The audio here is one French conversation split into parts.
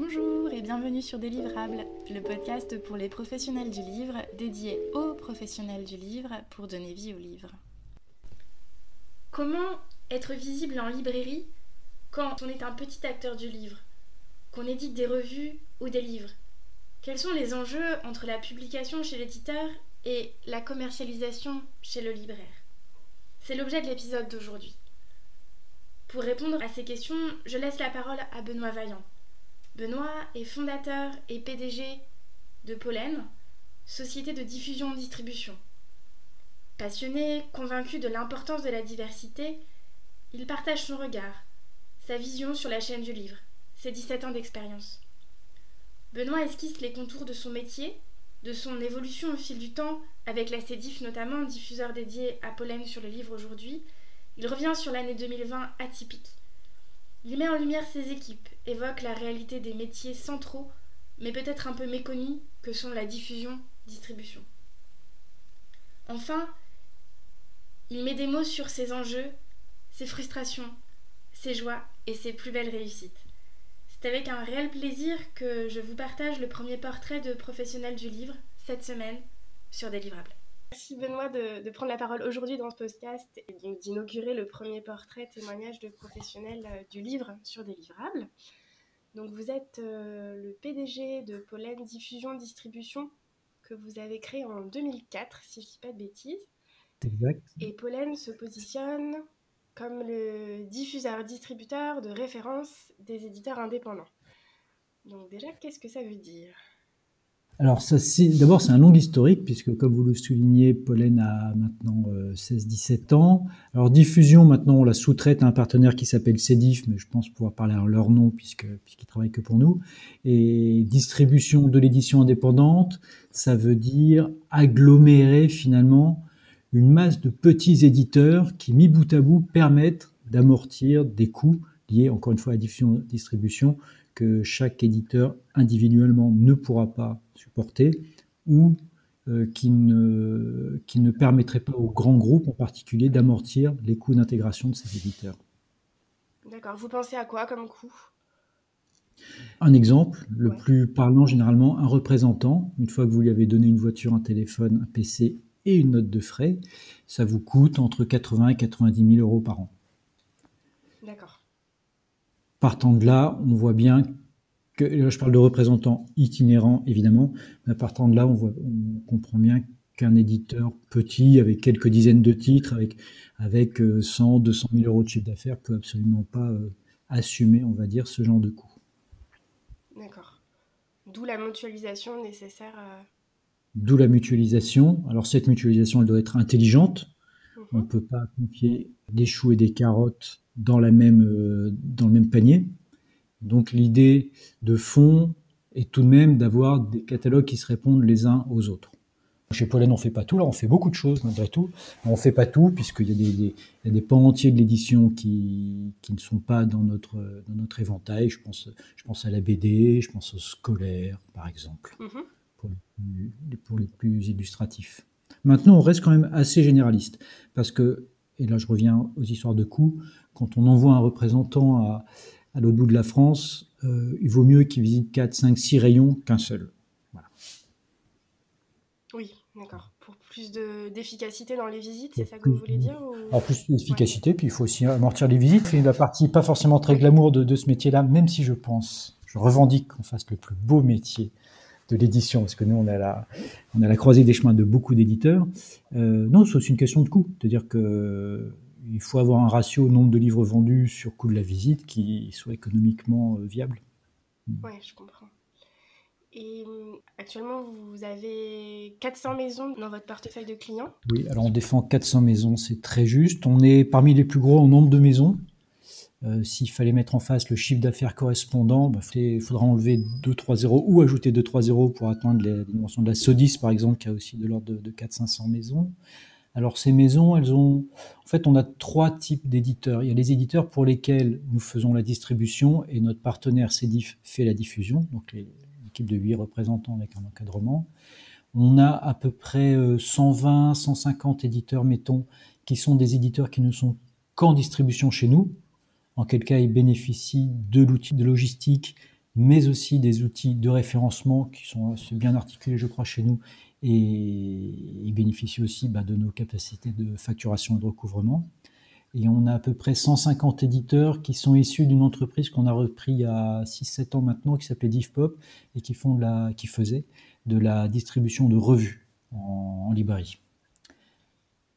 Bonjour et bienvenue sur Délivrables, le podcast pour les professionnels du livre, dédié aux professionnels du livre pour donner vie au livre. Comment être visible en librairie quand on est un petit acteur du livre, qu'on édite des revues ou des livres? Quels sont les enjeux entre la publication chez l'éditeur et la commercialisation chez le libraire? C'est l'objet de l'épisode d'aujourd'hui. Pour répondre à ces questions, je laisse la parole à Benoît Vaillant. Benoît est fondateur et PDG de Pollen, société de diffusion-distribution. Passionné, convaincu de l'importance de la diversité, il partage son regard, sa vision sur la chaîne du livre, ses 17 ans d'expérience. Benoît esquisse les contours de son métier, de son évolution au fil du temps, avec la CEDIF notamment, diffuseur dédié à Pollen sur le livre aujourd'hui. Il revient sur l'année 2020 atypique. Il met en lumière ses équipes, évoque la réalité des métiers centraux, mais peut-être un peu méconnus, que sont la diffusion, distribution. Enfin, il met des mots sur ses enjeux, ses frustrations, ses joies et ses plus belles réussites. C'est avec un réel plaisir que je vous partage le premier portrait de professionnel du livre cette semaine sur Délivrable. Merci Benoît de, prendre la parole aujourd'hui dans ce podcast et d'inaugurer le premier portrait témoignage de professionnels euh, du livre sur Délivrable. Donc vous êtes euh, le PDG de Pollen Diffusion Distribution que vous avez créé en 2004 si je ne dis pas de bêtises. Exact. Et Pollen se positionne comme le diffuseur-distributeur de référence des éditeurs indépendants. Donc déjà, qu'est-ce que ça veut dire? Alors, d'abord, c'est un long historique, puisque comme vous le soulignez, Pollen a maintenant 16-17 euh, ans. Alors, diffusion, maintenant, on la sous-traite à un partenaire qui s'appelle Cedif, mais je pense pouvoir parler en leur nom, puisqu'ils puisqu'ils travaillent que pour nous. Et distribution de l'édition indépendante, ça veut dire agglomérer finalement une masse de petits éditeurs qui, mis bout à bout, permettent d'amortir des coûts liés, encore une fois, à la diffusion-distribution que chaque éditeur individuellement ne pourra pas supporter ou euh, qui, ne, qui ne permettrait pas aux grands groupes en particulier d'amortir les coûts d'intégration de ces éditeurs. D'accord. Vous pensez à quoi comme coût? Un exemple, le plus parlant généralement, un représentant, une fois que vous lui avez donné une voiture, un téléphone, un PC et une note de frais, ça vous coûte entre 80 et 90 000 euros par an. D'accord. Partant de là, on voit bien que, je parle de représentants itinérants évidemment, mais partant de là, on, voit, on comprend bien qu'un éditeur petit, avec quelques dizaines de titres, avec, avec 100, 200 000 euros de chiffre d'affaires, peut absolument pas euh, assumer, on va dire, ce genre de coût. D'accord. D'où la mutualisation nécessaire. D'où la mutualisation. Alors cette mutualisation, elle doit être intelligente. Mhm. On ne peut pas confier des choux et des carottes dans, la même, euh, dans le même panier. Donc l'idée de fond est tout de même d'avoir des catalogues qui se répondent les uns aux autres. Chez Pollen, on ne fait pas tout, là on fait beaucoup de choses malgré tout. On ne fait pas tout puisqu'il y a des, des, y a des pans entiers de l'édition qui, qui, ne sont pas dans notre, dans notre éventail. Je pense, je pense à la BD, je pense au scolaire par exemple, mm-hmm. pour, les plus, pour les plus illustratifs. Maintenant, on reste quand même assez généraliste parce que, et là je reviens aux histoires de coûts, quand on envoie un représentant à, l'autre bout de la France, euh, il vaut mieux qu'il visite 4, 5, 6 rayons qu'un seul. Oui, d'accord. Pour plus d'efficacité dans les visites, c'est ça que vous voulez dire Alors plus d'efficacité, puis il faut aussi amortir les visites. C'est la partie pas forcément très glamour de, de ce métier-là, même si je pense, je revendique qu'on fasse le plus beau métier de l'édition, parce que nous, on a la, on a la croisée des chemins de beaucoup d'éditeurs. Euh, non, c'est aussi une question de coût. C'est-à-dire que il faut avoir un ratio nombre de livres vendus sur coût de la visite qui soit économiquement euh, viable. Oui, je comprends. Et euh, actuellement, vous avez 400 maisons dans votre portefeuille de clients? Oui, alors on défend 400 maisons, c'est très juste. On est parmi les plus gros en nombre de maisons. Euh, s'il fallait mettre en face le chiffre d'affaires correspondant, bah, il faudra enlever 2-3 zéros ou ajouter 2-3 zéros pour atteindre les dimensions de la Sodis, par exemple, qui a aussi de l'ordre de, de 400-500 maisons. Alors ces maisons, elles ont, en fait, on a trois types d'éditeurs. Il y a les éditeurs pour lesquels nous faisons la distribution et notre partenaire Cedif fait la diffusion, donc l'équipe de huit représentants avec un encadrement. On a à peu près 120, euh, 150 éditeurs, mettons, qui sont des éditeurs qui ne sont qu'en distribution chez nous, en quel cas ils bénéficient de l'outil de logistique mais aussi des outils de référencement qui sont bien articulés, je crois, chez nous, et ils bénéficient aussi bah, de nos capacités de facturation et de recouvrement. Et on a à peu près 150 éditeurs qui sont issus d'une entreprise qu'on a repris il y a 6-7 ans maintenant, qui s'appelait DivPop, et qui, font de la, qui faisait de la distribution de revues en, librairie.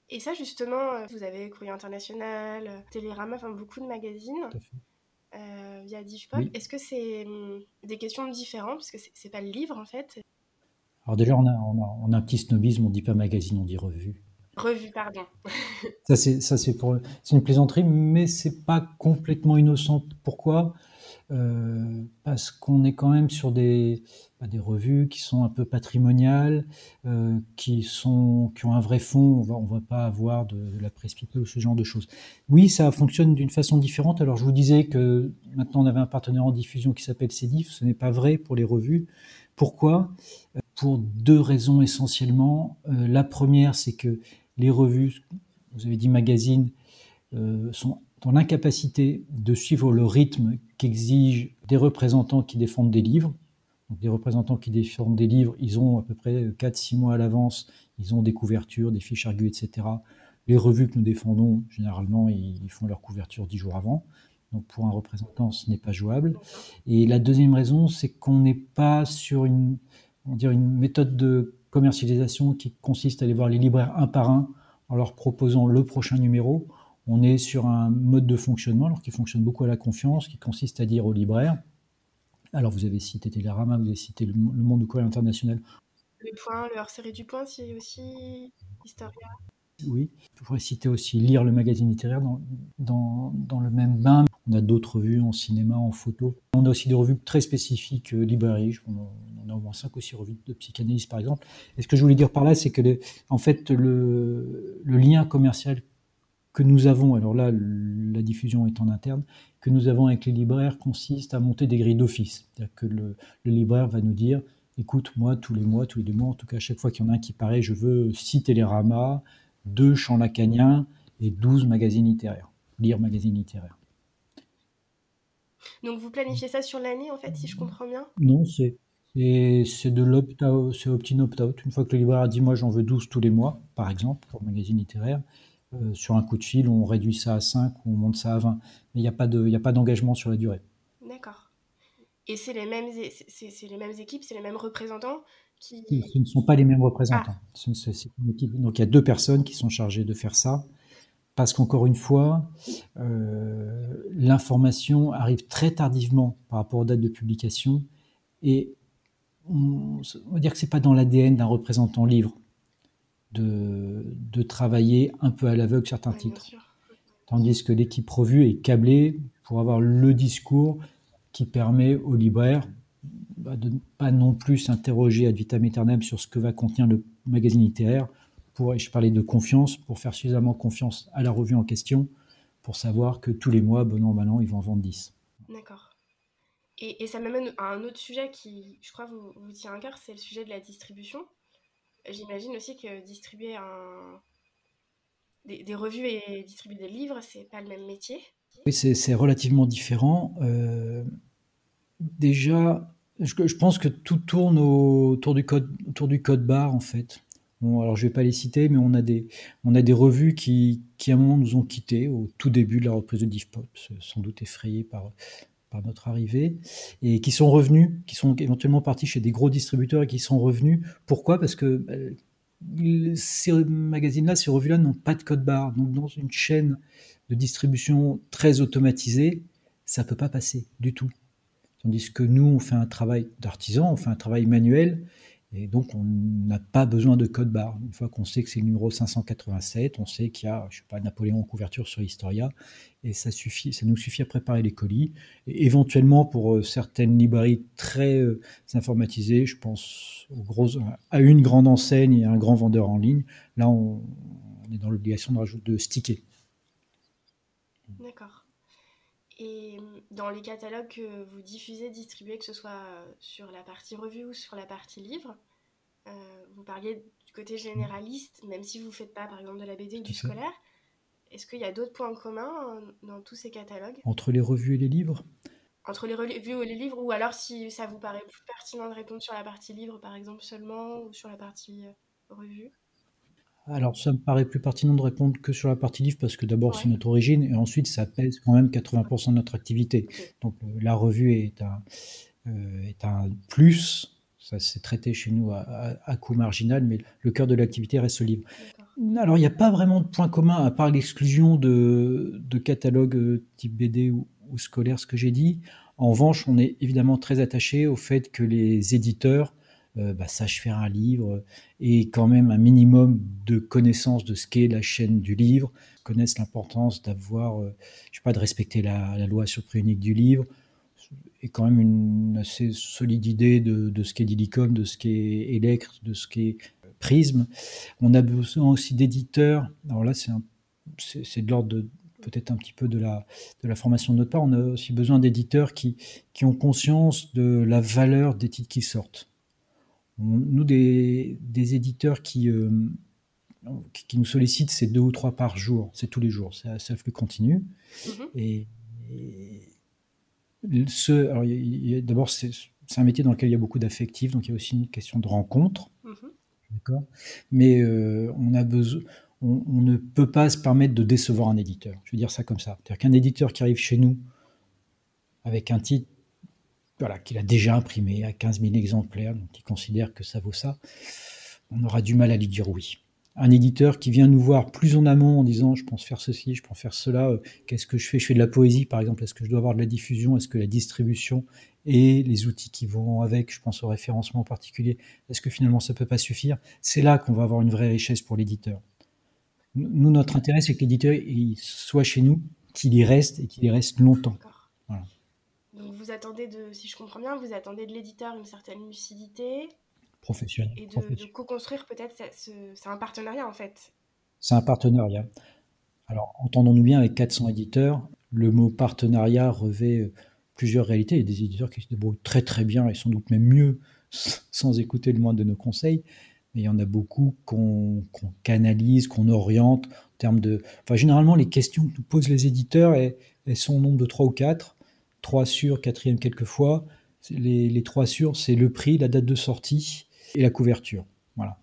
Et ça, justement, euh, vous avez Courrier International, Télérama, enfin beaucoup de magazines euh, via DivPop. Est-ce que c'est hum, des questions différentes? Parce que c'est pas le livre, en fait. Alors déjà, on a, on a, un petit snobisme, on dit pas magazine, on dit revue. Revue, pardon. ça, pour, c'est une plaisanterie, mais c'est pas complètement innocent. Pourquoi? Euh, Parce qu'on est quand même sur des, bah, revues qui sont un peu patrimoniales, euh, qui, sont, qui ont un vrai fond. On on va pas avoir de, la presse ou ce genre de choses. Oui, ça fonctionne d'une façon différente. Alors, je vous disais que maintenant, on avait un partenaire en diffusion qui s'appelle Cedif. Ce n'est pas vrai pour les revues. Pourquoi? Pour deux raisons essentiellement. Euh, la première, c'est que les revues, vous avez dit magazines, euh, sont dans l'incapacité de suivre le rythme qu'exigent des représentants qui défendent des livres. Donc, des représentants qui défendent des livres, ils ont à peu près 4-6 mois à l'avance, ils ont des couvertures, des fiches argues, etc. Les revues que nous défendons, généralement, ils font leur couverture 10 jours avant. Donc pour un représentant, ce n'est pas jouable. Et la deuxième raison, c'est qu'on n'est pas sur une, on une méthode de commercialisation qui consiste à aller voir les libraires un par un en leur proposant le prochain numéro. On est sur un mode de fonctionnement alors qui fonctionne beaucoup à la confiance, qui consiste à dire aux libraires, alors vous avez cité Télérama, vous avez cité le, Monde du Courrier International. Le Point, le hors-série du Point, c'est aussi Historia. Oui, je pourrais citer aussi Lire le magazine littéraire dans, dans, dans le même bain. On a d'autres revues en cinéma, en photo. On a aussi des revues très spécifiques, euh, librairie. On a au moins 5 ou 6 revues de psychanalyse, par exemple. Et ce que je voulais dire par là, c'est que, en fait, le, le, lien commercial que nous avons, alors là, la diffusion est en interne, que nous avons avec les libraires consiste à monter des grilles d'office. C'est-à-dire que le, le, libraire va nous dire écoute, moi, tous les mois, tous les deux mois, en tout cas, à chaque fois qu'il y en a un qui paraît, je veux six téléramas, deux champs lacaniens et 12 magazines littéraires. Lire magazines littéraires. Donc vous planifiez ça sur l'année, en fait, si je comprends bien? Non, c'est c'est de l'opt-out, c'est opt-in, opt-out. Une fois que le libraire a dit moi j'en veux 12 tous les mois, par exemple, pour magazine littéraire, euh, sur un coup de fil, on réduit ça à 5 ou on monte ça à 20. Mais il n'y a pas d'engagement sur la durée. D'accord. Et c'est les, mêmes, les mêmes équipes, c'est les mêmes représentants qui... Ce ne sont pas les mêmes représentants. Ah. Donc il y a deux personnes qui sont chargées de faire ça parce qu'encore une fois, euh, l'information arrive très tardivement par rapport aux dates de publication et on, va dire que c'est pas dans l'ADN d'un représentant livre de, de, travailler un peu à l'aveugle certains titres. Tandis que l'équipe revue est câblée pour avoir le discours qui permet aux libraires bah, de ne pas non plus s'interroger ad vitam aeternam sur ce que va contenir le magazine littéraire, pour, je parlais de confiance, pour faire suffisamment confiance à la revue en question, pour savoir que tous les mois, bon an, mal an, ils vont en vendre 10. D'accord. Et, ça m'amène à un autre sujet qui, je crois, vous, vous tient à cœur, c'est le sujet de la distribution. J'imagine aussi que distribuer des, revues et distribuer des livres, c'est pas le même métier. Oui, c'est relativement différent. Euh, déjà, je, pense que tout tourne autour du code, autour du code barre, en fait alors je vais pas les citer, mais on a des, on a des revues qui, qui à un moment nous ont quittés au tout début de la reprise de DivPop, sans doute effrayés par, par notre arrivée, et qui sont revenus, qui sont éventuellement partis chez des gros distributeurs et qui sont revenus. Pourquoi? Parce que bah, ces magazines-là, ces revues-là n'ont pas de code barre. Donc dans une chaîne de distribution très automatisée, ça peut pas passer du tout. Tandis que nous, on fait un travail d'artisan, on fait un travail manuel, et donc, on n'a pas besoin de code barre. Une fois qu'on sait que c'est le numéro 587, on sait qu'il y a, je sais pas, Napoléon en couverture sur Historia, et ça suffit, ça nous suffit à préparer les colis. Et éventuellement, pour euh, certaines librairies très euh, informatisées, je pense à une grande enseigne et à un grand vendeur en ligne, là, on, est dans l'obligation de sticker. D'accord. Et dans les catalogues que vous diffusez, distribuez, que ce soit sur la partie revue ou sur la partie livre, euh, vous parliez du côté généraliste, même si vous ne faites pas par exemple de la BD ou du scolaire. Est-ce qu'il y a d'autres points communs dans tous ces catalogues? Entre les revues et les livres? Entre les revues ou les livres, ou alors si ça vous paraît plus pertinent de répondre sur la partie livre, par exemple, seulement, ou sur la partie euh, revue? Alors, ça me paraît plus pertinent de répondre que sur la partie livre parce que d'abord, c'est notre origine et ensuite, ça pèse quand même 80% de notre activité. Donc, euh, la revue est un, euh, est un plus. Ça s'est traité chez nous à, coût marginal, mais le cœur de l'activité reste le livre. Alors, il n'y a pas vraiment de point commun à part l'exclusion de, de catalogues type BD ou, ou scolaire, ce que j'ai dit. En revanche, on est évidemment très attaché au fait que les éditeurs euh, bah, sachent faire un livre et quand même un minimum de connaissance de ce qu'est la chaîne du livre, connaissent l'importance d'avoir, euh, je sais pas, de respecter la, loi sur prix unique du livre, et quand même une assez solide idée de, ce qu'est Dilicom, de ce qu'est Electre, de ce qu'est Prisme. On a besoin aussi d'éditeurs. Alors là, c'est de l'ordre peut-être un petit peu de la, de la formation de notre part, on a aussi besoin d'éditeurs qui, qui ont conscience de la valeur des titres qui sortent. Nous, des, des éditeurs qui, euh, qui nous sollicitent, c'est deux ou trois par jour, c'est tous les jours, c'est un flux continu. Mm-hmm. Et, ce, d'abord, c'est, un métier dans lequel il y a beaucoup d'affectifs, donc il y a aussi une question de rencontre. Mm-hmm. Mais euh, on a besoin, on, ne peut pas se permettre de décevoir un éditeur. Je veux dire ça comme ça. C'est-à-dire qu'un éditeur qui arrive chez nous avec un titre voilà, qu'il a déjà imprimé à 15 000 exemplaires, donc il considère que ça vaut ça, on aura du mal à lui dire oui. Un éditeur qui vient nous voir plus en amont en disant je pense faire ceci, je pense faire cela, euh, qu'est-ce que je fais? Je fais de la poésie par exemple, est-ce que je dois avoir de la diffusion? Est-ce que la distribution et les outils qui vont avec, je pense au référencement en particulier, est-ce que finalement ça ne peut pas suffire? C'est là qu'on va avoir une vraie richesse pour l'éditeur. Nous, notre intérêt, c'est que l'éditeur soit chez nous, qu'il y reste et qu'il y reste longtemps. Donc vous attendez de, si je comprends bien, vous attendez de l'éditeur une certaine lucidité. Professionnelle. Et de, co-construire peut-être, c'est un partenariat en fait. C'est un partenariat. Alors entendons-nous bien avec 400 éditeurs, le mot partenariat revêt euh, plusieurs réalités. Il y a des éditeurs qui se débrouillent très très bien et sans doute même mieux sans écouter le moins de nos conseils mais il y en a beaucoup qu'on canalise, qu'on oriente en termes de. Enfin, généralement, les questions que nous posent les éditeurs, elles, sont au nombre de trois ou quatre. Trois sur, quatrième quelquefois. Les, les trois sur, c'est le prix, la date de sortie et la couverture. Voilà.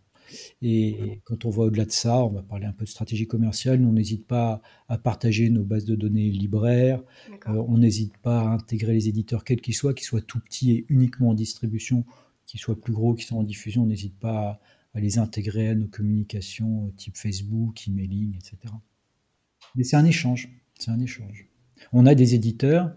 Et quand on va au-delà de ça, on va parler un peu de stratégie commerciale. on n'hésite pas à partager nos bases de données libraires. Euh, on n'hésite pas à intégrer les éditeurs, quels qu'ils soient, qu'ils soient tout petits et uniquement en distribution, qu'ils soient plus gros, qu'ils soient en diffusion. On n'hésite pas à les intégrer à nos communications euh, type Facebook, emailing, etc. Mais c'est un échange, c'est un échange. On a des éditeurs,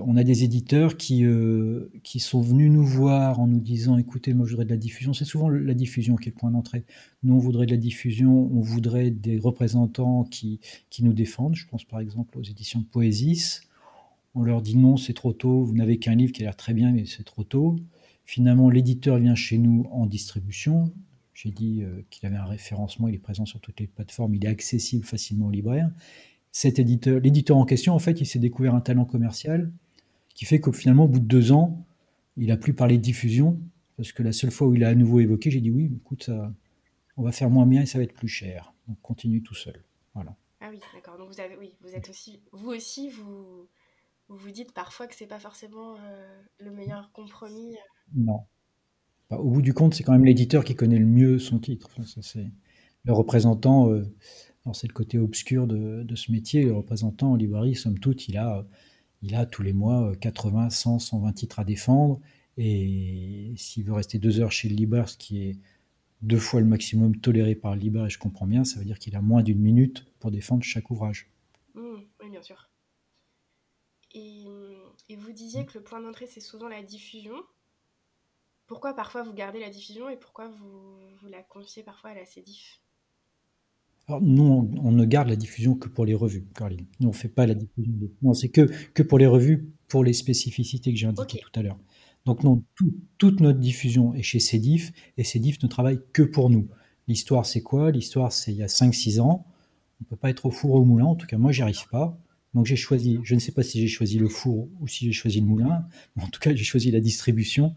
On a des éditeurs qui, euh, qui sont venus nous voir en nous disant écoutez, moi je voudrais de la diffusion. C'est souvent la diffusion qui est le point d'entrée. Nous, on voudrait de la diffusion, on voudrait des représentants qui, qui nous défendent. Je pense par exemple aux éditions de Poésis. On leur dit non, c'est trop tôt, vous n'avez qu'un livre qui a l'air très bien, mais c'est trop tôt. Finalement, l'éditeur vient chez nous en distribution. J'ai dit euh, qu'il avait un référencement, il est présent sur toutes les plateformes, il est accessible facilement aux libraires. Cet éditeur, l'éditeur en question, en fait, il s'est découvert un talent commercial qui fait qu'au finalement, au bout de deux ans, il a plus parlé de diffusion parce que la seule fois où il a à nouveau évoqué, j'ai dit oui, écoute, ça, on va faire moins bien et ça va être plus cher. Donc continue tout seul. Voilà. Ah oui, d'accord. Donc vous avez, oui, vous êtes aussi, vous aussi, vous, vous vous dites parfois que c'est pas forcément euh, le meilleur compromis. Non. Bah, au bout du compte, c'est quand même l'éditeur qui connaît le mieux son titre. c'est le représentant. Euh, c'est le côté obscur de, ce métier. Le représentant en librairie, somme toute, il a, il a tous les mois 80, 100, 120 titres à défendre. Et s'il veut rester deux heures chez le libraire, ce qui est deux fois le maximum toléré par le libraire, et je comprends bien, ça veut dire qu'il a moins d'une minute pour défendre chaque ouvrage. Mmh, oui, bien sûr. Et, et, vous disiez que le point d'entrée, c'est souvent la diffusion pourquoi parfois vous gardez la diffusion et pourquoi vous, vous la confiez parfois à la CEDIF Alors nous, on, ne garde la diffusion que pour les revues, Caroline. Nous, on ne fait pas la diffusion. Non, c'est que, que pour les revues, pour les spécificités que j'ai indiquées tout à l'heure. Donc non, toute notre diffusion est chez CEDIF et CEDIF ne travaille que pour nous. L'histoire, c'est quoi? L'histoire, c'est il y a 5-6 ans. On ne peut pas être au four ou au moulin. En tout cas, moi, j'y arrive pas. Donc j'ai choisi, je ne sais pas si j'ai choisi le four ou si j'ai choisi le moulin, mais en tout cas j'ai choisi la distribution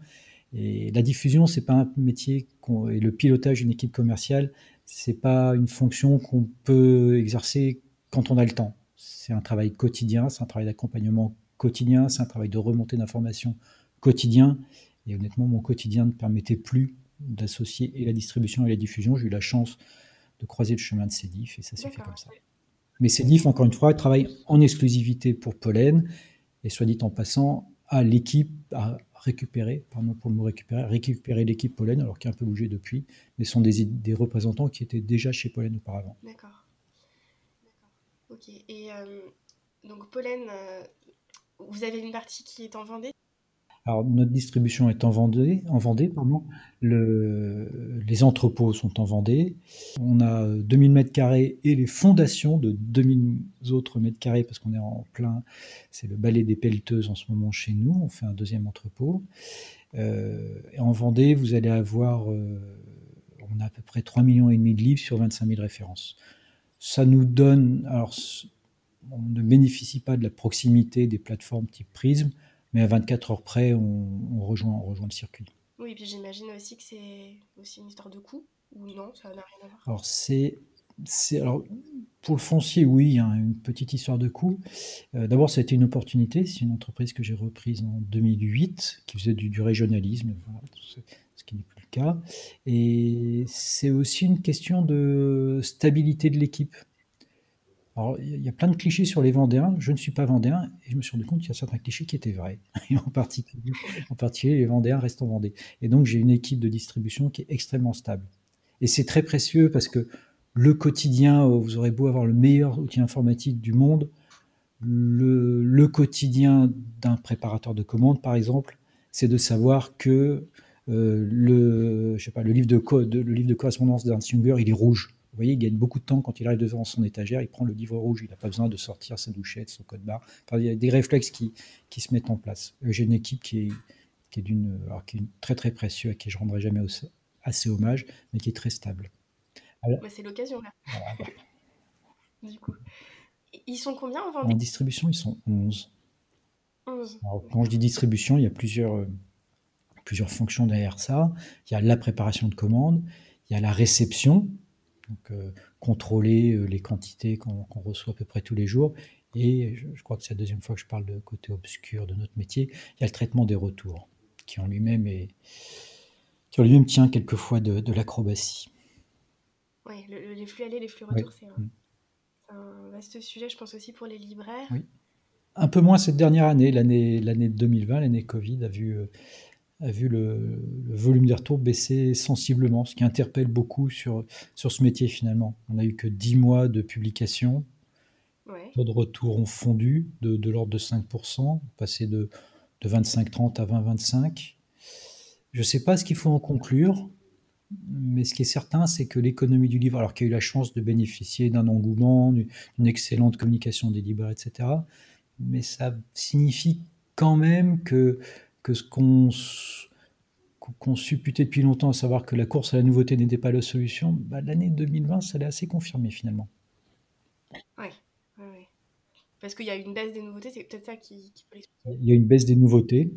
et la diffusion, c'est pas un métier et le pilotage d'une équipe commerciale, c'est pas une fonction qu'on peut exercer quand on a le temps. C'est un travail quotidien, c'est un travail d'accompagnement quotidien, c'est un travail de remontée d'informations quotidien. Et honnêtement, mon quotidien ne permettait plus d'associer et la distribution et la diffusion. J'ai eu la chance de croiser le chemin de Cédif et ça s'est fait comme ça. Mais Cédif, encore une fois, travaille en exclusivité pour Pollen et soit dit en passant, à l'équipe à récupérer, pardon pour le mot récupérer, récupérer l'équipe Pollen, alors qui a un peu bougé depuis, mais sont des, des représentants qui étaient déjà chez Pollen auparavant. D'accord. Ok. Et euh, donc Pollen, euh, vous avez une partie qui est en Vendée? Alors, notre distribution est en Vendée, en Vendée pardon. Le, les entrepôts sont en Vendée. On a 2000 mètres carrés et les fondations de 2000 autres mètres carrés parce qu'on est en plein, c'est le balai des pelleteuses en ce moment chez nous. On fait un deuxième entrepôt. Euh, et en Vendée, vous allez avoir, euh, on a à peu près 3 millions de livres sur 25 000 références. Ça nous donne, alors, on ne bénéficie pas de la proximité des plateformes type Prism, mais à 24 heures près, on, rejoint, on rejoint le circuit. Oui, et puis j'imagine aussi que c'est aussi une histoire de coût, ou non, ça n'a rien à voir Alors, c'est. Alors, pour le foncier, oui, a une petite histoire de coût. Euh, d'abord, ça a été une opportunité. C'est une entreprise que j'ai reprise en 2008, qui faisait du, régionalisme, ce qui n'est plus le cas. Et c'est aussi une question de stabilité de l'équipe. Alors, il y a plein de clichés sur les Vendéens. Je ne suis pas Vendéen et je me suis rendu compte qu'il y a certains clichés qui étaient vrais. En particulier, les Vendéens restent en Vendée. Et donc, j'ai une équipe de distribution qui est extrêmement stable. Et c'est très précieux parce que le quotidien, euh, vous aurez beau avoir le meilleur outil informatique du monde, le, quotidien d'un préparateur de commandes, par exemple, c'est de savoir que euh, le, je sais pas, le livre de le livre de correspondance d'un Younger, il est rouge. Vous voyez, il gagne beaucoup de temps quand il arrive devant son étagère, il prend le livre rouge, il n'a pas besoin de sortir sa douchette, son code barre. il y a des réflexes qui, qui se mettent en place. Euh, j'ai une équipe qui est, qui est d'une, qui est très très précieuse, à qui je ne rendrai jamais assez hommage, mais qui est très stable. c'est l'occasion là. du coup. Ils sont combien en En distribution, ils sont 11. 11. quand je dis distribution, il y a plusieurs, euh, plusieurs fonctions derrière ça. Il y a la préparation de commandes, il y a la réception, donc euh, contrôler euh, les quantités qu'on reçoit à peu près tous les jours. Et je, crois que c'est la deuxième fois que je parle de côté obscur de notre métier. Il y a le traitement des retours, qui en lui-même qui en lui-même tient quelquefois de, de l'acrobatie. Oui, les flux allés, les flux retours, c'est un, mm. un, vaste sujet, je pense aussi pour les libraires. Oui. Un peu moins cette dernière année, l'année, l'année 2020, l'année Covid, a vu euh, a vu le, volume des retours baisser sensiblement, ce qui interpelle beaucoup sur, sur ce métier finalement. On n'a eu que 10 mois de publication. Les taux de retour ont fondu de, de l'ordre de 5%, passé de, de 25-30 à 20-25. Je ne sais pas ce qu'il faut en conclure, mais ce qui est certain, c'est que l'économie du livre, alors qu'il a eu la chance de bénéficier d'un engouement, d'une excellente communication des libraires, etc., mais ça signifie quand même que que ce qu'on qu'on supputait depuis longtemps, à savoir que la course à la nouveauté n'était pas la solution, bah, l'année 2020, ça l'est assez confirmé finalement. Oui, parce qu'il y a une baisse des nouveautés, c'est peut-être ça qui, peut Il y a une baisse des nouveautés.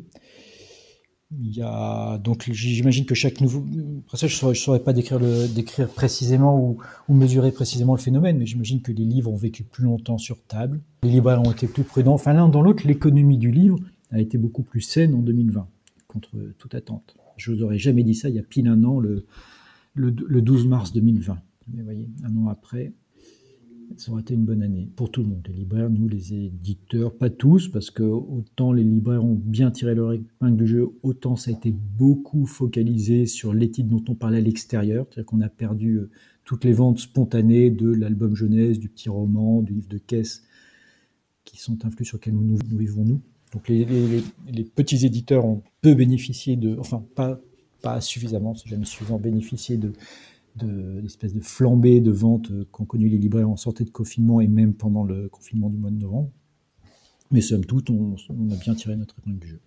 Il y a donc j'imagine que chaque nouveau. Après ça, je saurais, saurais pas décrire, le, décrire précisément ou, ou, mesurer précisément le phénomène, mais j'imagine que les livres ont vécu plus longtemps sur table, les libraires ont été plus prudents. Enfin, l'un dans l'autre, l'économie du livre a été beaucoup plus saine en 2020, contre toute attente. Je vous aurais jamais dit ça il y a pile un an, le, le, 12 mars 2020. Mais voyez, un an après, ça aurait été une bonne année pour tout le monde, les libraires, nous, les éditeurs, pas tous, parce que autant les libraires ont bien tiré leur épingle du jeu, autant ça a été beaucoup focalisé sur les titres dont on parlait à l'extérieur, c'est-à-dire qu'on a perdu euh, toutes les ventes spontanées de l'album jeunesse, du petit roman, du livre de caisse, qui sont influs sur lesquels nous, nous vivons nous. Donc les, petits éditeurs ont peu bénéficié de, enfin pas, pas suffisamment, c'est jamais suffisant, bénéficié de, l'espèce de flambée de ventes qu'ont connu les libraires en sortie de confinement et même pendant le confinement du mois de novembre. Mais somme toute, on, a bien tiré notre épingle du jeu.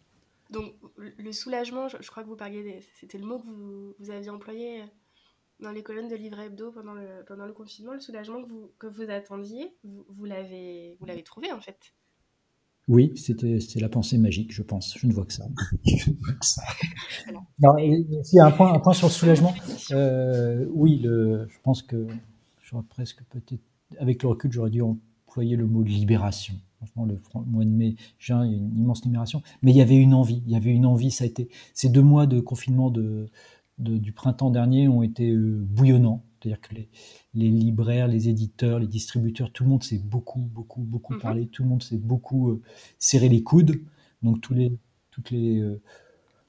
Donc le soulagement, je, crois que vous parliez, c'était le mot que vous, vous, aviez employé dans les colonnes de livre hebdo pendant le, pendant le confinement, le soulagement que vous, que vous attendiez, vous, vous l'avez trouvé en fait. Oui, c'était la pensée magique, je pense. Je ne vois que ça. je ne vois que ça. Non, il y a un point, un point sur le soulagement. Euh, oui, le, je pense que j'aurais presque peut-être, avec le recul, j'aurais dû employer le mot libération. Franchement, le mois de mai, juin, il y a une immense libération. Mais il y avait une envie. Il y avait une envie. Ça a été. Ces deux mois de confinement de, du printemps dernier ont été euh, bouillonnants. C'est-à-dire que les, les, libraires, les éditeurs, les distributeurs, tout le monde s'est beaucoup, beaucoup, beaucoup mhm. parlé. Tout le monde s'est beaucoup euh, serré les coudes. Donc tous les, toutes les, euh,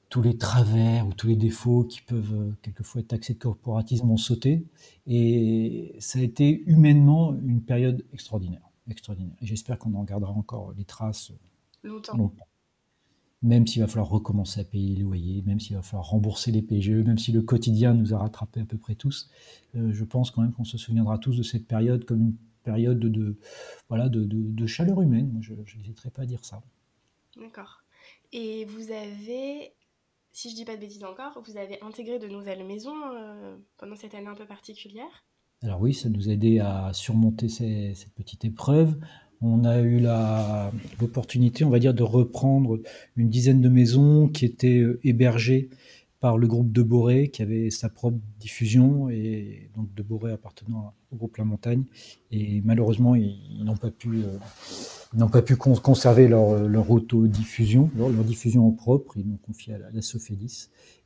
tous les travers ou tous les défauts qui peuvent quelquefois être taxés de corporatisme ont sauté. Et ça a été humainement une période extraordinaire extraordinaire. J'espère qu'on en gardera encore les traces longtemps. Même s'il va falloir recommencer à payer les loyers, même s'il va falloir rembourser les PGE, même si le quotidien nous a rattrapés à peu près tous, euh, je pense quand même qu'on se souviendra tous de cette période comme une période de, voilà, de, de, chaleur humaine. Moi, je n'hésiterai pas à dire ça. D'accord. Et vous avez, si je dis pas de bêtises encore, vous avez intégré de nouvelles maisons euh, pendant cette année un peu particulière? Alors oui, ça nous a aidé à surmonter cette petite épreuve. On a eu l'opportunité, on va dire, de reprendre une dizaine de maisons qui étaient euh, hébergées par le groupe de Boré, qui avait sa propre diffusion, et donc de Boré appartenant au groupe La Montagne. Et malheureusement, ils, n'ont pas pu, euh, n'ont pas pu conserver leur, leur autodiffusion, leur, diffusion en propre. Ils l'ont confié à la, la.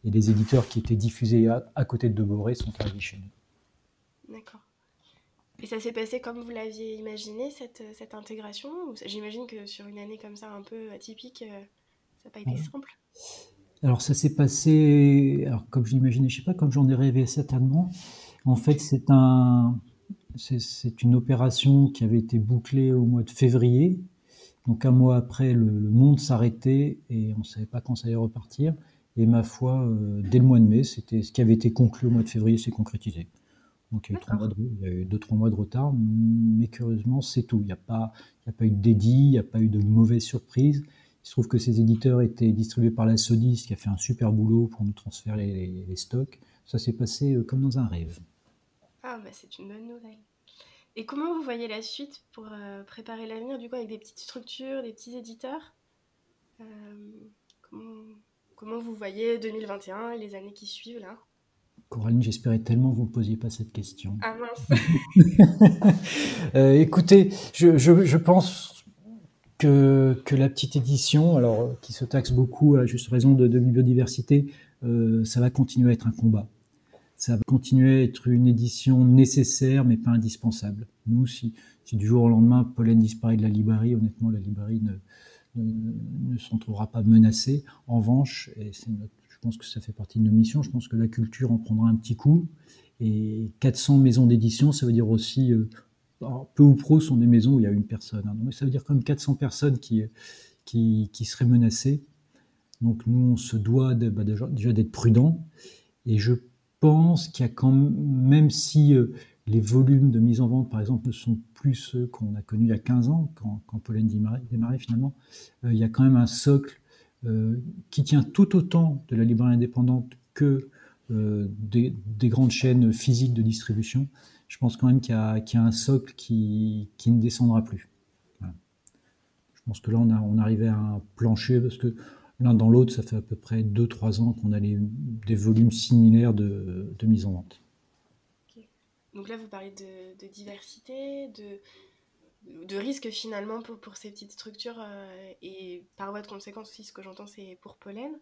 Et les éditeurs qui étaient diffusés à, côté de De Boré sont arrivés chez nous. D'accord. Et ça s'est passé comme vous l'aviez imaginé, cette, cette intégration J'imagine que sur une année comme ça, un peu atypique, euh, ça n'a pas été simple. Alors ça s'est passé, alors, comme je l'imaginais, je ne sais pas, comme j'en ai rêvé certainement. En fait, c'est un, c'est une opération qui avait été bouclée au mois de février. Donc un mois après, le, monde s'arrêtait et on ne savait pas quand ça allait repartir. Et ma foi, euh, dès le mois de mai, c'était ce qui avait été conclu au mois de février s'est concrétisé. Donc il y a eu, trois mois de, il y a eu deux, trois mois de retard, mais curieusement, c'est tout. Il n'y a, pas, il a pas eu de dédit, il n'y a pas eu de mauvaise surprise. Il se trouve que ces éditeurs étaient distribués par la Sodis, qui a fait un super boulot pour nous transférer les, stocks. Ça s'est passé euh, comme dans un rêve. Ah, bah c'est une bonne nouvelle. Et comment vous voyez la suite pour euh, préparer l'avenir, du coup, avec des petites structures, des petits éditeurs? Euh, comment, comment vous voyez 2021 et les années qui suivent là? Coraline, j'espérais tellement que vous ne posiez pas cette question. Ah mince euh, Écoutez, je, pense que, que, la petite édition, alors qui se taxe beaucoup à juste raison de, biodiversité, euh, ça va continuer à être un combat. Ça va continuer à être une édition nécessaire, mais pas indispensable. Nous, si, si du jour au lendemain, Pollen disparaît de la librairie, honnêtement, la librairie ne, ne, ne s'en trouvera pas menacée. En revanche, et c'est notre pense que ça fait partie de nos missions. Je pense que la culture en prendra un petit coup. Et 400 maisons d'édition, ça veut dire aussi, euh, peu ou pro sont des maisons où il y a une personne. Hein. ça veut dire comme 400 personnes qui, qui, seraient menacées. Donc nous, on se doit bah, déjà, d'être prudent. Et je pense qu'il y a quand même, même si euh, les volumes de mise en vente, par exemple, ne sont plus ceux qu'on a connus il y a 15 ans, quand, quand Pollen démarrait, finalement, euh, il y a quand même un socle qui tient tout autant de la librairie indépendante que euh, des, grandes chaînes physiques de distribution, je pense quand même qu'il y, a un socle qui, ne descendra plus. Je pense que là, on, a, arrivait à un plancher parce que l'un dans l'autre, ça fait à peu près 2-3 ans qu'on a des volumes similaires de, mise en vente. Donc là, vous parlez de, de diversité, de, de risque finalement pour, pour ces petites structures euh, et par voie de conséquence aussi ce que j'entends c'est pour Pollen.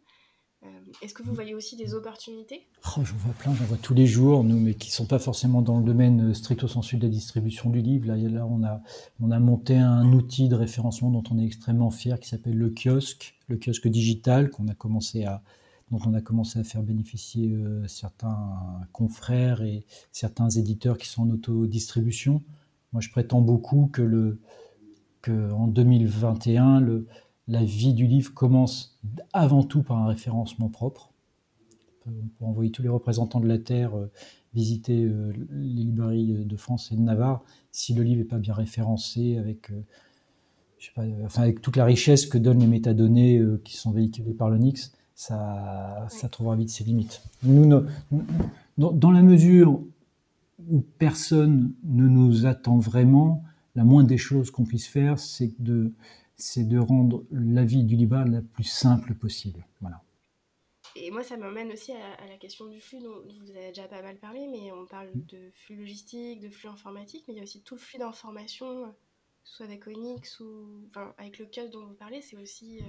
Euh, est-ce que vous voyez aussi des opportunités? Oh, J'en vois plein, j'en vois tous les jours, nous, mais qui ne sont pas forcément dans le domaine euh, stricto sensu de la distribution du livre. Là, là on, a, on a monté un outil de référencement dont on est extrêmement fier qui s'appelle le kiosque, le kiosque digital qu'on a commencé à, dont on a commencé à faire bénéficier certains confrères et certains éditeurs qui sont en autodistribution. Moi, je prétends beaucoup que, le, que en 2021, le, la vie du livre commence avant tout par un référencement propre. On peut envoyer tous les représentants de la Terre euh, visiter euh, les librairies de France et de Navarre. Si le livre n'est pas bien référencé avec, euh, je sais pas, enfin, avec toute la richesse que donnent les métadonnées qui sont véhiculées par l'ONIX, ça, ça trouvera vite ses limites. Nous, dans la mesure où personne ne nous attend vraiment, la moindre des choses qu'on puisse faire, c'est de, c'est de rendre la vie du Liban la plus simple possible. Voilà. Et moi, ça m'amène aussi à, la question du flux, dont vous avez déjà pas mal parlé, mais on parle mm. de flux logistique, de flux informatique, mais il y a aussi tout le flux d'information soit avec Onyx ou enfin, avec le code dont vous parlez, c'est aussi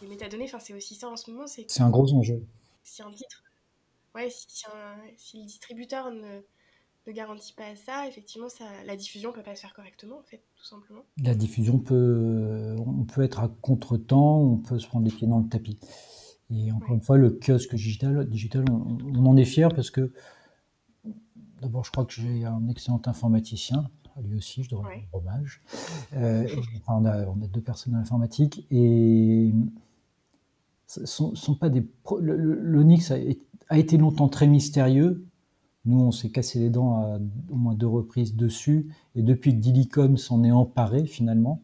les métadonnées, enfin, c'est aussi ça en ce moment. C'est un gros enjeu. Si un titre, ouais, si, si, le distributeur ne, ne, garantit pas ça, effectivement, ça, la diffusion peut pas se faire correctement, en fait, tout simplement. La diffusion peut, on peut être à contre-temps, on peut se prendre les pieds dans le tapis. Et encore une fois, le kiosque digital, digital on, en est fier parce que d'abord, je crois que j'ai un excellent informaticien. Lui aussi, je dois rendre hommage. Euh, on, a, on, a, deux personnes dans l'informatique et sont, sont pas des. L'Onyx a, a, été longtemps très mystérieux. Nous, on s'est cassé les dents à au moins deux reprises dessus. Et depuis que Dilicom s'en est emparé, finalement,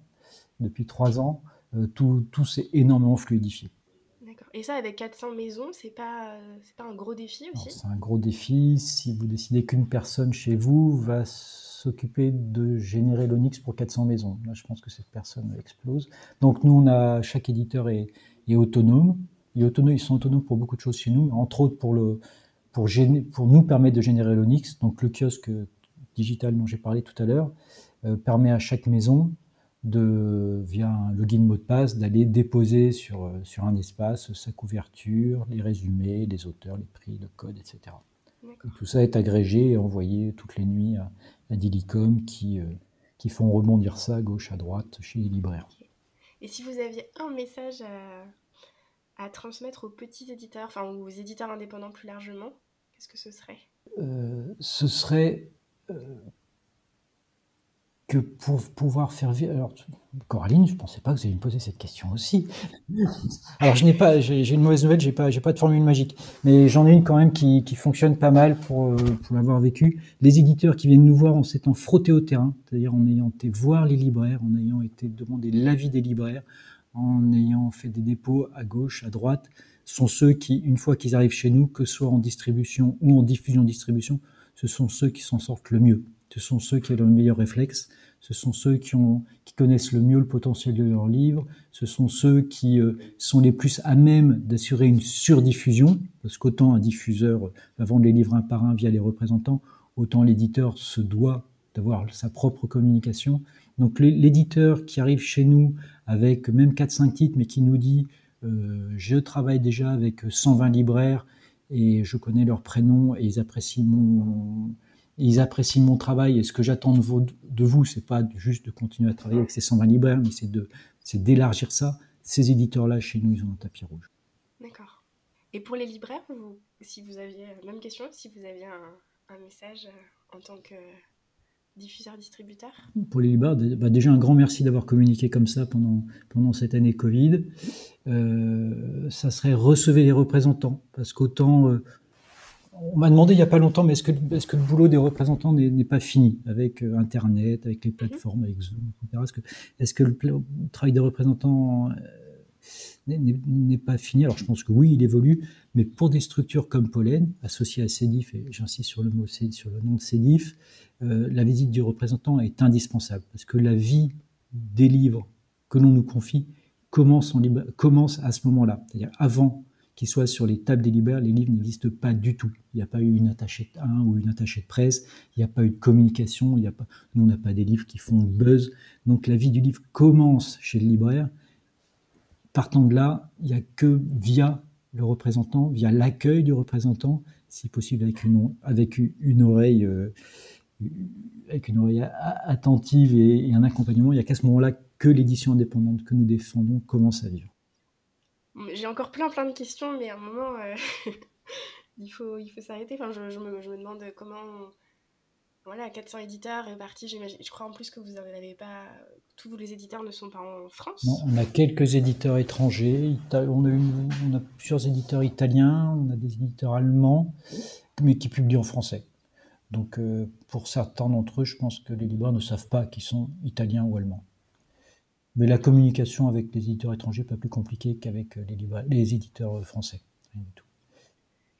depuis trois ans, euh, tout, tout s'est énormément fluidifié. Et ça, avec 400 maisons, c'est pas, c'est pas un gros défi aussi? C'est un gros défi. Si vous décidez qu'une personne chez vous va s'occuper de générer l'Onyx pour 400 maisons, là, je pense que cette personne explose. Donc, nous, on a, chaque éditeur est, est autonome. Et autonome, ils sont autonomes pour beaucoup de choses chez nous, entre autres pour, le, pour, pour nous permettre de générer l'Onyx. Donc, le kiosque digital dont j'ai parlé tout à l'heure euh, permet à chaque maison de, via un login mot de passe, d'aller déposer sur, euh, sur un espace sa couverture, les résumés, les auteurs, les prix, le code, etc. tout ça est agrégé et envoyé toutes les nuits à, à Dilicom qui, euh, qui font rebondir ça à gauche, à droite chez les libraires. Et si vous aviez un message à, à transmettre aux petits éditeurs, enfin aux éditeurs indépendants plus largement, qu'est-ce que ce serait? Euh, Ce serait que pour pouvoir faire vivre. Alors, Coraline, je ne pensais pas que vous alliez me poser cette question aussi. Alors, je n'ai pas, j'ai une mauvaise nouvelle, j'ai pas, pas de formule magique, mais j'en ai une quand même qui, qui fonctionne pas mal pour, euh, pour l'avoir vécu. Les éditeurs qui viennent nous voir en s'étant frottés au terrain, c'est-à-dire en ayant été voir les libraires, en ayant été demander l'avis des libraires, en ayant fait des dépôts à gauche, à droite, sont ceux qui, une fois qu'ils arrivent chez nous, que ce soit en distribution ou en diffusion-distribution, ce sont ceux qui s'en sortent le mieux. Ce sont ceux qui ont le meilleur réflexe, ce sont ceux qui, connaissent le mieux le potentiel de leur livre, ce sont ceux qui euh, sont les plus à même d'assurer une surdiffusion, parce qu'autant un diffuseur va vendre les livres un par un via les représentants, autant l'éditeur se doit d'avoir sa propre communication. Donc l'éditeur qui arrive chez nous avec même 4-5 titres, mais qui nous dit euh, je travaille déjà avec 120 libraires et je connais leurs prénoms et ils apprécient mon, ils apprécient mon travail et ce que j'attends de vous, de vous c'est pas juste de continuer à travailler avec ces 120 libraires, mais c'est de, c'est d'élargir ça. Ces éditeurs-là, chez nous, ils ont un tapis rouge. D'accord. Et pour les libraires, si vous aviez, même question, si vous aviez un, message en tant que diffuseur-distributeur Pour les libraires, bah, déjà un grand merci d'avoir communiqué comme ça pendant, pendant cette année Covid. Euh, ça serait recevoir les représentants, parce qu'autant euh, on m'a demandé il n'y a pas longtemps, mais est-ce que, est que, le boulot des représentants n'est pas fini avec euh, Internet, avec les plateformes, avec Zoom, etc. Est-ce que, le, travail des représentants n'est pas fini Alors je pense que oui, il évolue, mais pour des structures comme Pollen, associées à CEDIF, et j'insiste sur le, sur le nom de CEDIF, euh, la visite du représentant est indispensable, parce que la vie des livres que l'on nous confie commence, en, commence à ce moment-là, c'est-à-dire avant qui soit sur les tables des libraires, les livres n'existent pas du tout. Il n'y a pas eu une attachée de 1 ou une attachée de presse, il n'y a pas eu de communication, il a nous on n'a pas des livres qui font buzz. Donc la vie du livre commence chez le libraire. Partant de là, il n'y a que via le représentant, via l'accueil du représentant, si possible avec une, oreille, euh, attentive et, et un accompagnement. Il n'y a qu'à ce moment-là que l'édition indépendante que nous défendons commence à vivre. J'ai encore plein plein de questions, mais à un moment, euh, il faut, il faut s'arrêter. Enfin, je, me, je, me, demande comment... Voilà, 400 éditeurs répartis, j'imagine. Je crois en plus que vous n'avez pas... Tous les éditeurs ne sont pas en France. Non, on a quelques éditeurs étrangers. On a, plusieurs éditeurs italiens, on a des éditeurs allemands, mais qui publient en français. Donc, euh, pour certains d'entre eux, je pense que les libraires ne savent pas qu'ils sont italiens ou allemands. Mais la communication avec les éditeurs étrangers n'est pas plus compliquée qu'avec euh, les, les éditeurs français. Rien du tout.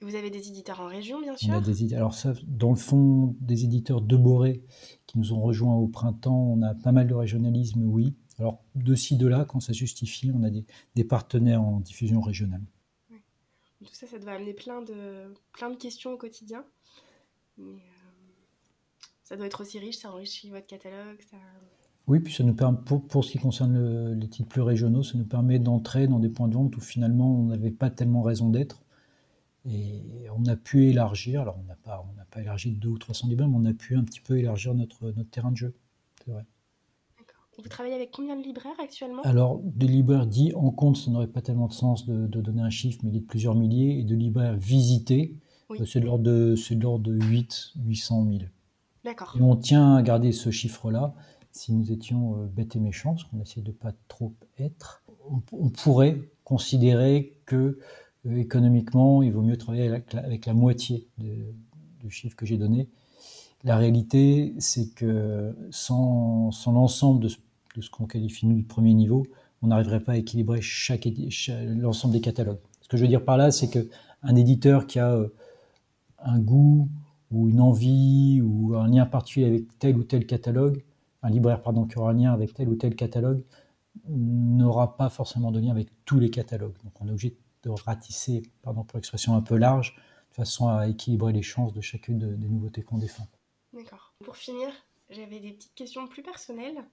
Vous avez des éditeurs en région, bien sûr Alors ça, dans le fond, des éditeurs de Boré qui nous ont rejoints au printemps, on a pas mal de régionalisme, oui. Alors de ci, de là, quand ça justifie, on a des, partenaires en diffusion régionale. Tout ça, ça doit amener plein de, plein de questions au quotidien. Mais, euh, ça doit être aussi riche, ça enrichit votre catalogue. Ça... Oui, puis ça nous permet, pour, ce qui concerne les titres plus régionaux, ça nous permet d'entrer dans des points de vente où finalement on n'avait pas tellement raison d'être. Et on a pu élargir, alors on n'a pas, on pas élargi de 2 ou 300 libraires, mais on a pu un petit peu élargir notre, notre terrain de jeu. C'est vrai. Vous travaillez avec combien de libraires actuellement? Alors, de libraires dits en compte, ça n'aurait pas tellement de sens de, donner un chiffre, mais il est de plusieurs milliers. Et de libraires visités, euh, c'est de l'ordre de, de 8, 800 000. D'accord. Et on tient à garder ce chiffre-là. Si nous étions euh, bêtes et méchants, ce qu'on essaie de pas trop être, on, pourrait considérer que économiquement, il vaut mieux travailler avec la, moitié du chiffre que j'ai donné. La réalité, c'est que sans, l'ensemble de ce qu'on qualifie nous de premier niveau, on n'arriverait pas à équilibrer chaque, l'ensemble des catalogues. Ce que je veux dire par là, c'est que un éditeur qui a euh, un goût ou une envie ou un lien particulier avec tel ou tel catalogue, un libraire pardon qui aura un lien avec tel ou tel catalogue, n'aura pas forcément de lien avec tous les catalogues. Donc on est obligé de ratisser, pardon pour l'expression un peu large, de façon à équilibrer les chances de chacune des nouveautés qu'on défend. D'accord. Pour finir, j'avais des petites questions plus personnelles.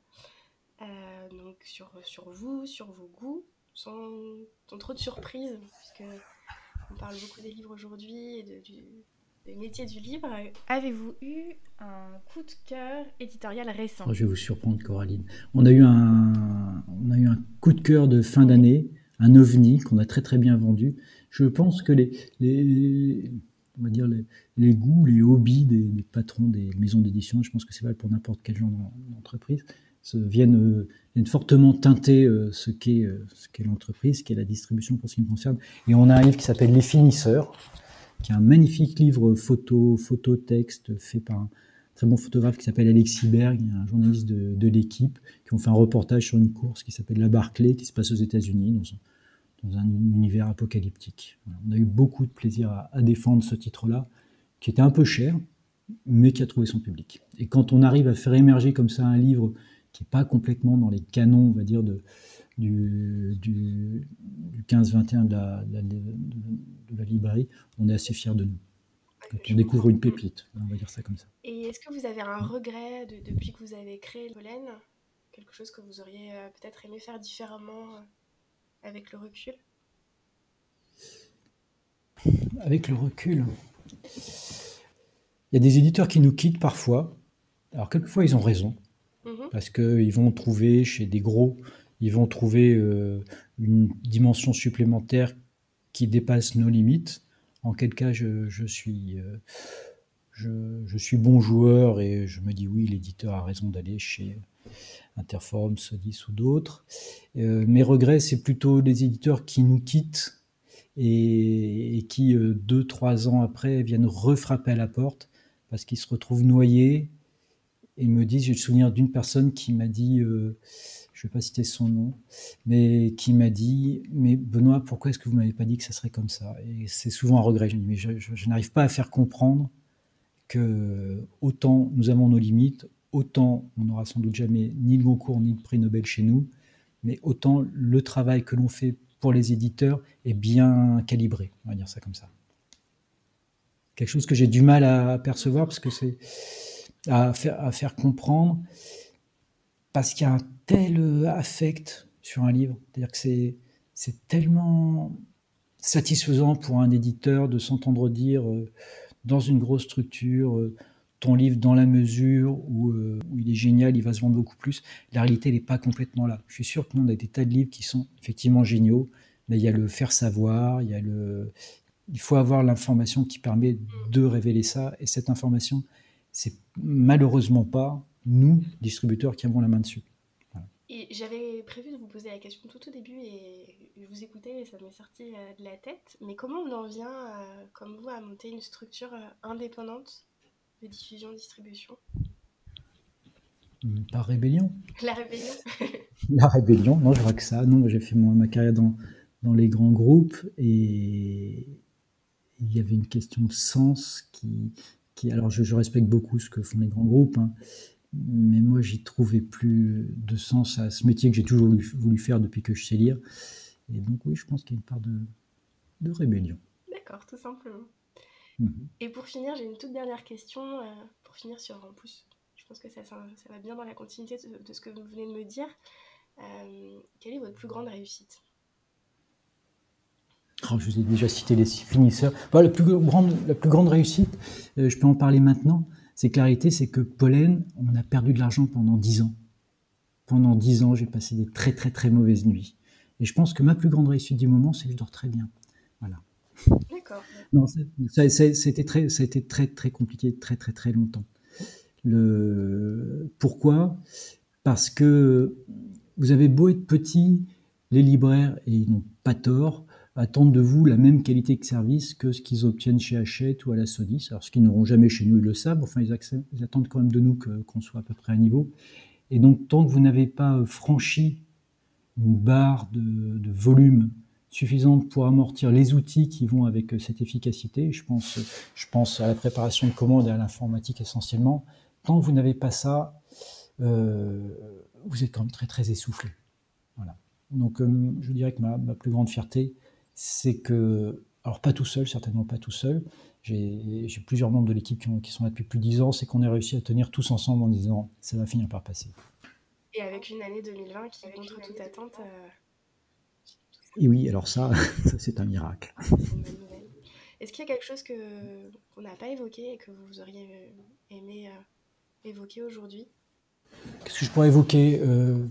Euh, donc sur, sur vous, sur vos goûts, sans, trop de surprises, puisque on parle beaucoup des livres aujourd'hui et de, du, des métiers du livre. Avez-vous eu un coup de cœur éditorial récent? Oh, Je vais vous surprendre, Coraline. On a eu un, on a eu un coup de cœur de fin d'année, un ovni qu'on a très très bien vendu. Je pense que les, les on va dire les, goûts, les hobbies des, patrons des maisons d'édition, je pense que c'est valable pour n'importe quel genre d'entreprise, viennent, fortement teinter euh, ce qu'est euh, ce qu'est l'entreprise, ce qu'est la distribution pour ce qui me concerne. Et on a un livre qui s'appelle Les finisseurs, qui est un magnifique livre photo, photo texte fait par très bon photographe qui s'appelle Alexis Berg, un journaliste de, l'équipe, qui ont fait un reportage sur une course qui s'appelle la Barclay, qui se passe aux États-Unis dans, un, univers apocalyptique. On a eu beaucoup de plaisir à, défendre ce titre-là, qui était un peu cher, mais qui a trouvé son public. Et quand on arrive à faire émerger comme ça un livre qui n'est pas complètement dans les canons, on va dire, de, du, du, 15-21 de la, de, la, librairie, on est assez fiers de nous. Quand on découvre une pépite, on va dire ça comme ça. Et est-ce que vous avez un regret depuis que vous avez créé Pollen? Quelque chose que vous auriez euh, peut-être aimé faire différemment euh, avec le recul? Avec le recul, il y a des éditeurs qui nous quittent parfois. Alors, quelquefois, ils ont raison. Mhm. parce qu'ils vont trouver chez des gros, ils vont trouver euh, une dimension supplémentaire qui dépasse nos limites. En quel cas, je, suis, euh, je, suis bon joueur et je me dis oui, l'éditeur a raison d'aller chez Interforum, Sodis ou d'autres. Euh, mes regrets, c'est plutôt les éditeurs qui nous quittent et, qui, deux, trois ans après, viennent refrapper à la porte parce qu'ils se retrouvent noyés et me disent, j'ai le souvenir d'une personne qui m'a dit, euh, je ne vais pas citer son nom, mais qui m'a dit, mais Benoît, pourquoi est-ce que vous m'avez pas dit que ça serait comme ça? Et c'est souvent un regret. Je, mais je, n'arrive pas à faire comprendre que autant nous avons nos limites, autant on n'aura sans doute jamais ni le Goncourt ni le prix Nobel chez nous, mais autant le travail que l'on fait pour les éditeurs est bien calibré, on va dire ça comme ça. Quelque chose que j'ai du mal à percevoir parce que c'est à faire, à faire comprendre parce qu'il y a un tel euh, affect sur un livre. C'est-à-dire que c'est, c'est tellement satisfaisant pour un éditeur de s'entendre dire euh, dans une grosse structure, euh, ton livre dans la mesure où, il est génial, il va se vendre beaucoup plus. La réalité, n'est pas complètement là. Je suis sûr que nous, on a des tas de livres qui sont effectivement géniaux, mais il y a le faire savoir, il y a le... Il faut avoir l'information qui permet de révéler ça, et cette information, c'est malheureusement pas nous, distributeurs, qui avons la main dessus. Et j'avais prévu de vous poser la question tout au début et je vous écoutais et ça m'est sorti euh, de la tête. Mais comment on en vient, euh, comme vous, à monter une structure euh, indépendante de diffusion-distribution Par rébellion. La rébellion La rébellion, non, je vois que ça. Non, j'ai fait ma carrière dans, dans les grands groupes et il y avait une question de sens qui, alors je, respecte beaucoup ce que font les grands groupes, hein, mais moi j'y trouvais plus de sens à ce métier que j'ai toujours voulu, faire depuis que je sais lire. Et donc oui, je pense qu'il y a une part de, rébellion. D'accord, tout simplement. Mhm. Et pour finir, j'ai une toute dernière question, euh, pour finir sur, plus, je pense que ça, ça, va bien dans la continuité de, ce que vous venez de me dire. quelle est votre plus grande réussite? Oh, Je vous ai déjà cité les finisseurs. la, plus grande, la plus grande réussite, je peux en parler maintenant, c'est clarité, c'est que Pollen, on a perdu de l'argent pendant 10 ans. Pendant 10 ans, j'ai passé des très très très mauvaises nuits. Et je pense que ma plus grande réussite du moment, c'est que je dors très bien. Voilà. D'accord. Non, ça, c'était très, ça a été très très compliqué, très très très longtemps. Le... Pourquoi? Parce que vous avez beau être petit, les libraires, et ils n'ont pas tort, attendent de vous la même qualité de service que ce qu'ils obtiennent chez Hachette ou à la Sodis. Alors, ce qu'ils n'auront jamais chez nous, ils le savent. Enfin, ils, attendent quand même de nous qu'on soit à peu près à niveau. Et donc, tant que vous n'avez pas franchi une barre de, volume suffisante pour amortir les outils qui vont avec euh, cette efficacité. Je pense, je pense à la préparation de commandes et à l'informatique essentiellement. Tant que vous n'avez pas ça, euh, vous êtes quand même très très essoufflé. Voilà. Donc euh, je dirais que ma, plus grande fierté, c'est que, alors pas tout seul, certainement pas tout seul, j'ai plusieurs membres de l'équipe qui, qui, sont là depuis plus de 10 ans, c'est qu'on a réussi à tenir tous ensemble en disant ça va finir par passer. Et avec une année 2020 qui, contre toute attente. Euh, Et oui, alors ça, c'est un miracle. Est-ce qu'il y a quelque chose que qu'on n'a pas évoqué et que vous auriez aimé euh, évoquer aujourd'hui? Qu'est-ce que je pourrais évoquer? Euh,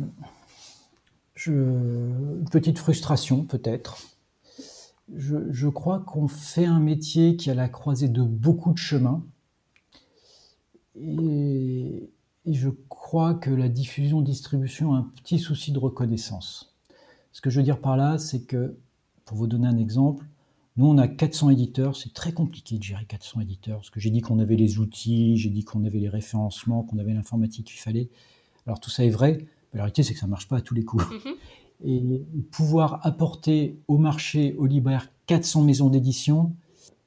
je... Une petite frustration peut-être. Je, crois qu'on fait un métier qui a la croisée de beaucoup de chemins. Et, je crois que la diffusion-distribution a un petit souci de reconnaissance. Ce que je veux dire par là, c'est que, pour vous donner un exemple, nous, on a 400 éditeurs. C'est très compliqué de gérer 400 éditeurs. Parce que j'ai dit qu'on avait les outils, j'ai dit qu'on avait les référencements, qu'on avait l'informatique qu'il fallait. Alors, tout ça est vrai. Mais la réalité, c'est que ça ne marche pas à tous les coups. Mm-hmm. Et pouvoir apporter au marché, aux libraires, 400 maisons d'édition,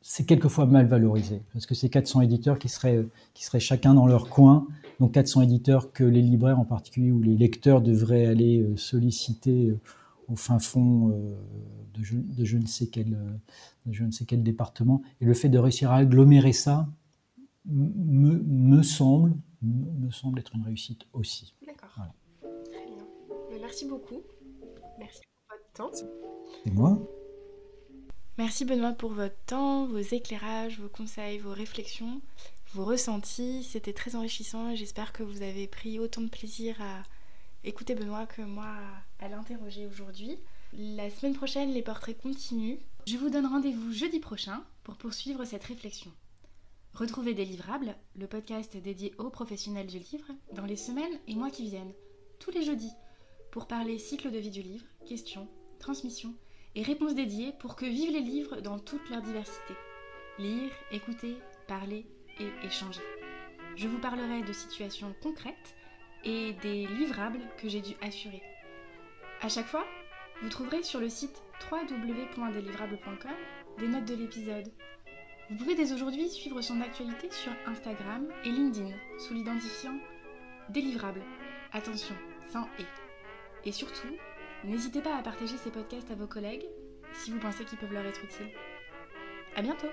c'est quelquefois mal valorisé. Parce que c'est 400 éditeurs qui seraient, qui seraient chacun dans leur coin donc 400 éditeurs que les libraires en particulier ou les lecteurs devraient aller euh, solliciter euh, au fin fond euh, de je, ne sais quel, je ne sais quel département. Et le fait de réussir à agglomérer ça me, me semble, me semble être une réussite aussi. D'accord. Très bien. Merci beaucoup. Merci pour votre temps. Et moi Merci Benoît pour votre temps, vos éclairages, vos conseils, vos réflexions vos ressentis. C'était très enrichissant. J'espère que vous avez pris autant de plaisir à écouter Benoît que moi à l'interroger aujourd'hui. La semaine prochaine, les portraits continuent. Je vous donne rendez-vous jeudi prochain pour poursuivre cette réflexion. Retrouvez Délivrable, le podcast dédié aux professionnels du livre, dans les semaines et mois qui viennent, tous les jeudis, pour parler cycle de vie du livre, questions, transmission et réponses dédiées pour que vivent les livres dans toute leur diversité. Lire, écouter, parler, et échanger. Je vous parlerai de situations concrètes et des livrables que j'ai dû assurer. À chaque fois, vous trouverez sur le site www.delivrable.com des notes de l'épisode. Vous pouvez dès aujourd'hui suivre son actualité sur Instagram et LinkedIn sous l'identifiant Délivrable. Attention, sans et. Et surtout, n'hésitez pas à partager ces podcasts à vos collègues si vous pensez qu'ils peuvent leur être utiles. À bientôt